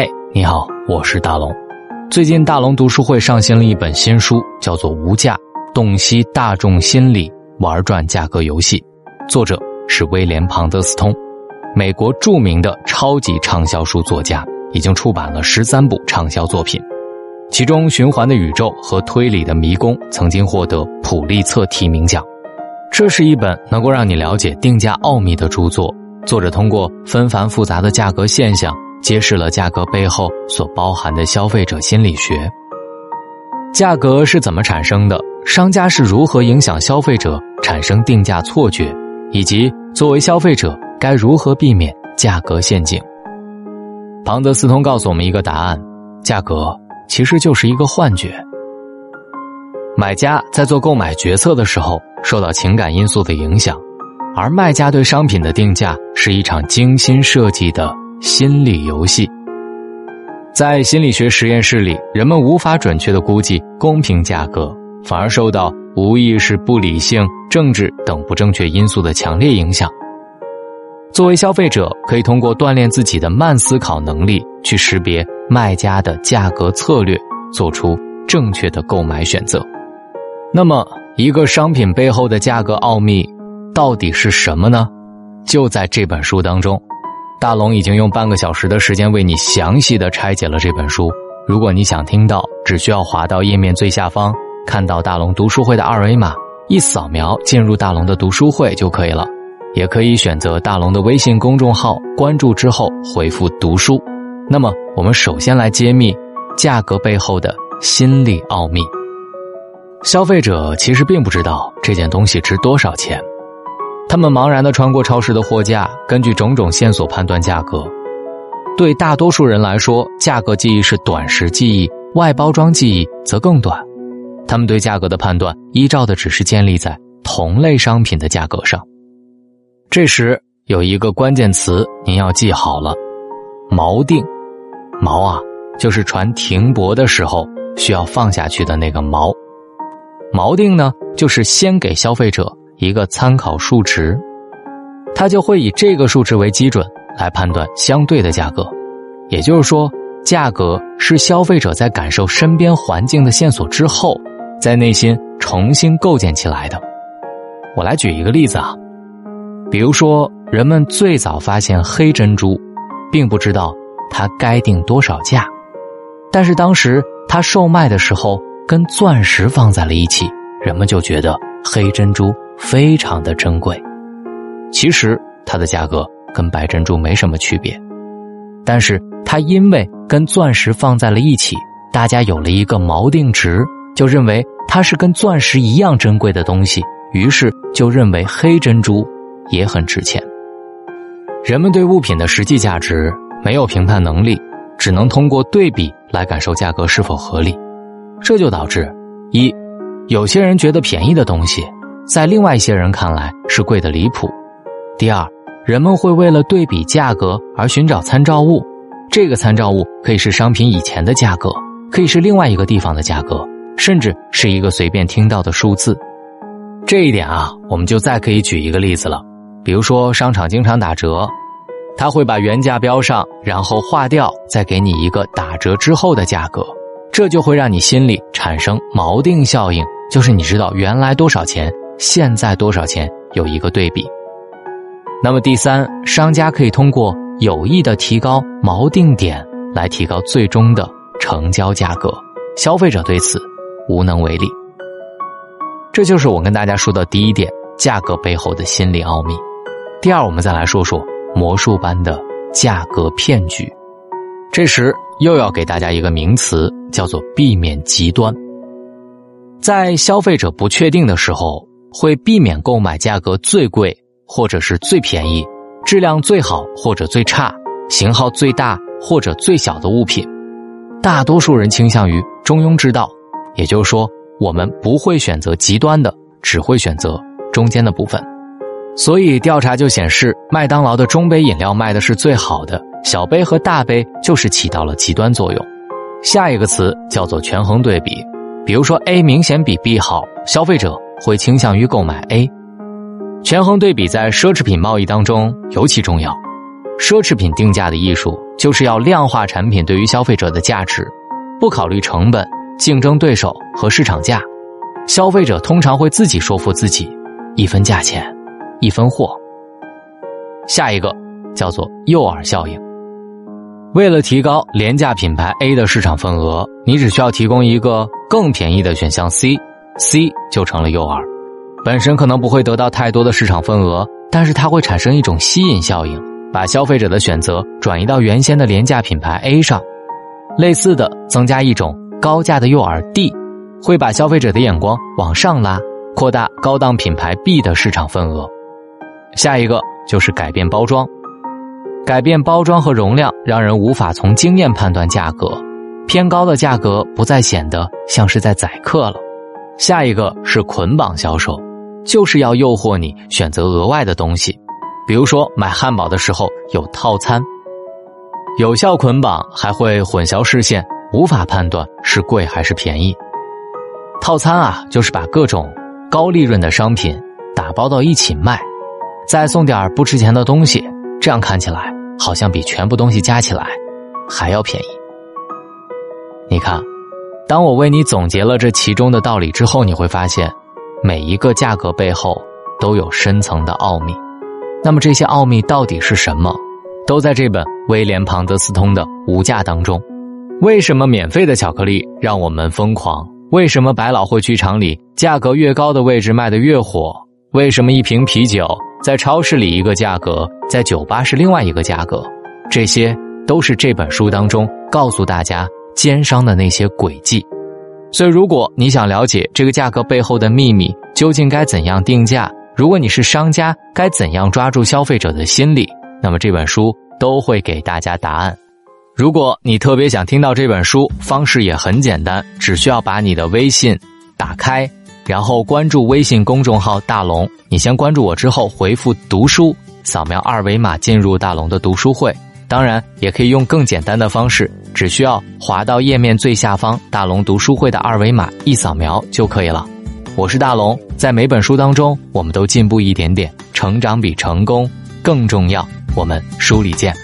嘿，你好，我是大龙。最近大龙读书会上新了一本新书，叫做《无价：洞悉大众心理，玩转价格游戏》，作者是威廉·庞德斯通，美国著名的超级畅销书作家，已经出版了十三部畅销作品，其中《循环的宇宙》和《推理的迷宫》曾经获得普利策提名奖。这是一本能够让你了解定价奥秘的著作。作者通过纷繁复杂的价格现象，揭示了价格背后所包含的消费者心理学。价格是怎么产生的？商家是如何影响消费者产生定价错觉？以及作为消费者该如何避免价格陷阱？庞德斯通告诉我们一个答案：价格其实就是一个幻觉。买家在做购买决策的时候，受到情感因素的影响。而卖家对商品的定价是一场精心设计的心理游戏。在心理学实验室里，人们无法准确的估计公平价格，反而受到无意识、不理性、政治等不正确因素的强烈影响。作为消费者，可以通过锻炼自己的慢思考能力，去识别卖家的价格策略，做出正确的购买选择。那么，一个商品背后的价格奥秘。到底是什么呢？就在这本书当中，大龙已经用半个小时的时间为你详细的拆解了这本书。如果你想听到，只需要滑到页面最下方，看到大龙读书会的二维码，一扫描进入大龙的读书会就可以了。也可以选择大龙的微信公众号，关注之后回复“读书”。那么，我们首先来揭秘价格背后的心理奥秘。消费者其实并不知道这件东西值多少钱。他们茫然的穿过超市的货架，根据种种线索判断价格。对大多数人来说，价格记忆是短时记忆，外包装记忆则更短。他们对价格的判断依照的只是建立在同类商品的价格上。这时有一个关键词您要记好了：锚定。锚啊，就是船停泊的时候需要放下去的那个锚。锚定呢，就是先给消费者。一个参考数值，它就会以这个数值为基准来判断相对的价格。也就是说，价格是消费者在感受身边环境的线索之后，在内心重新构建起来的。我来举一个例子啊，比如说，人们最早发现黑珍珠，并不知道它该定多少价，但是当时它售卖的时候跟钻石放在了一起，人们就觉得黑珍珠。非常的珍贵，其实它的价格跟白珍珠没什么区别，但是它因为跟钻石放在了一起，大家有了一个锚定值，就认为它是跟钻石一样珍贵的东西，于是就认为黑珍珠也很值钱。人们对物品的实际价值没有评判能力，只能通过对比来感受价格是否合理，这就导致一，有些人觉得便宜的东西。在另外一些人看来是贵的离谱。第二，人们会为了对比价格而寻找参照物，这个参照物可以是商品以前的价格，可以是另外一个地方的价格，甚至是一个随便听到的数字。这一点啊，我们就再可以举一个例子了，比如说商场经常打折，他会把原价标上，然后划掉，再给你一个打折之后的价格，这就会让你心里产生锚定效应，就是你知道原来多少钱。现在多少钱有一个对比。那么第三，商家可以通过有意的提高锚定点来提高最终的成交价格，消费者对此无能为力。这就是我跟大家说的第一点，价格背后的心理奥秘。第二，我们再来说说魔术般的价格骗局。这时又要给大家一个名词，叫做避免极端。在消费者不确定的时候。会避免购买价格最贵或者是最便宜、质量最好或者最差、型号最大或者最小的物品。大多数人倾向于中庸之道，也就是说，我们不会选择极端的，只会选择中间的部分。所以调查就显示，麦当劳的中杯饮料卖的是最好的，小杯和大杯就是起到了极端作用。下一个词叫做权衡对比，比如说 A 明显比 B 好，消费者。会倾向于购买 A，权衡对比在奢侈品贸易当中尤其重要。奢侈品定价的艺术就是要量化产品对于消费者的价值，不考虑成本、竞争对手和市场价。消费者通常会自己说服自己，一分价钱，一分货。下一个叫做诱饵效应。为了提高廉价品牌 A 的市场份额，你只需要提供一个更便宜的选项 C C 就成了诱饵。本身可能不会得到太多的市场份额，但是它会产生一种吸引效应。把消费者的选择转移到原先的廉价品牌 A 上，类似的增加一种高价的诱饵 D，会把消费者的眼光往上拉，扩大高档品牌 B 的市场份额。下一个就是改变包装，改变包装和容量，让人无法从经验判断价格，偏高的价格不再显得像是在宰客了。下一个是捆绑销售，就是要诱惑你选择额外的东西。比如说买汉堡的时候有套餐，有效捆绑还会混淆视线，无法判断是贵还是便宜。套餐啊，就是把各种高利润的商品打包到一起卖，再送点不值钱的东西，这样看起来好像比全部东西加起来还要便宜。你看，当我为你总结了这其中的道理之后，你会发现，每一个价格背后都有深层的奥秘。那么这些奥秘到底是什么？都在这本威廉庞德斯通的《无价》当中。为什么免费的巧克力让我们疯狂？为什么百老汇剧场里价格越高的位置卖得越火？为什么一瓶啤酒在超市里一个价格，在酒吧是另外一个价格？这些都是这本书当中告诉大家奸商的那些诡计。所以，如果你想了解这个价格背后的秘密，究竟该怎样定价？如果你是商家，该怎样抓住消费者的心理？那么这本书都会给大家答案。如果你特别想听到这本书，方式也很简单，只需要把你的微信打开，然后关注微信公众号“大龙”。你先关注我之后，回复“读书”，扫描二维码进入大龙的读书会。当然，也可以用更简单的方式，只需要滑到页面最下方“大龙读书会”的二维码，一扫描就可以了。我是大龙，在每本书当中，我们都进步一点点，成长比成功更重要。我们书里见。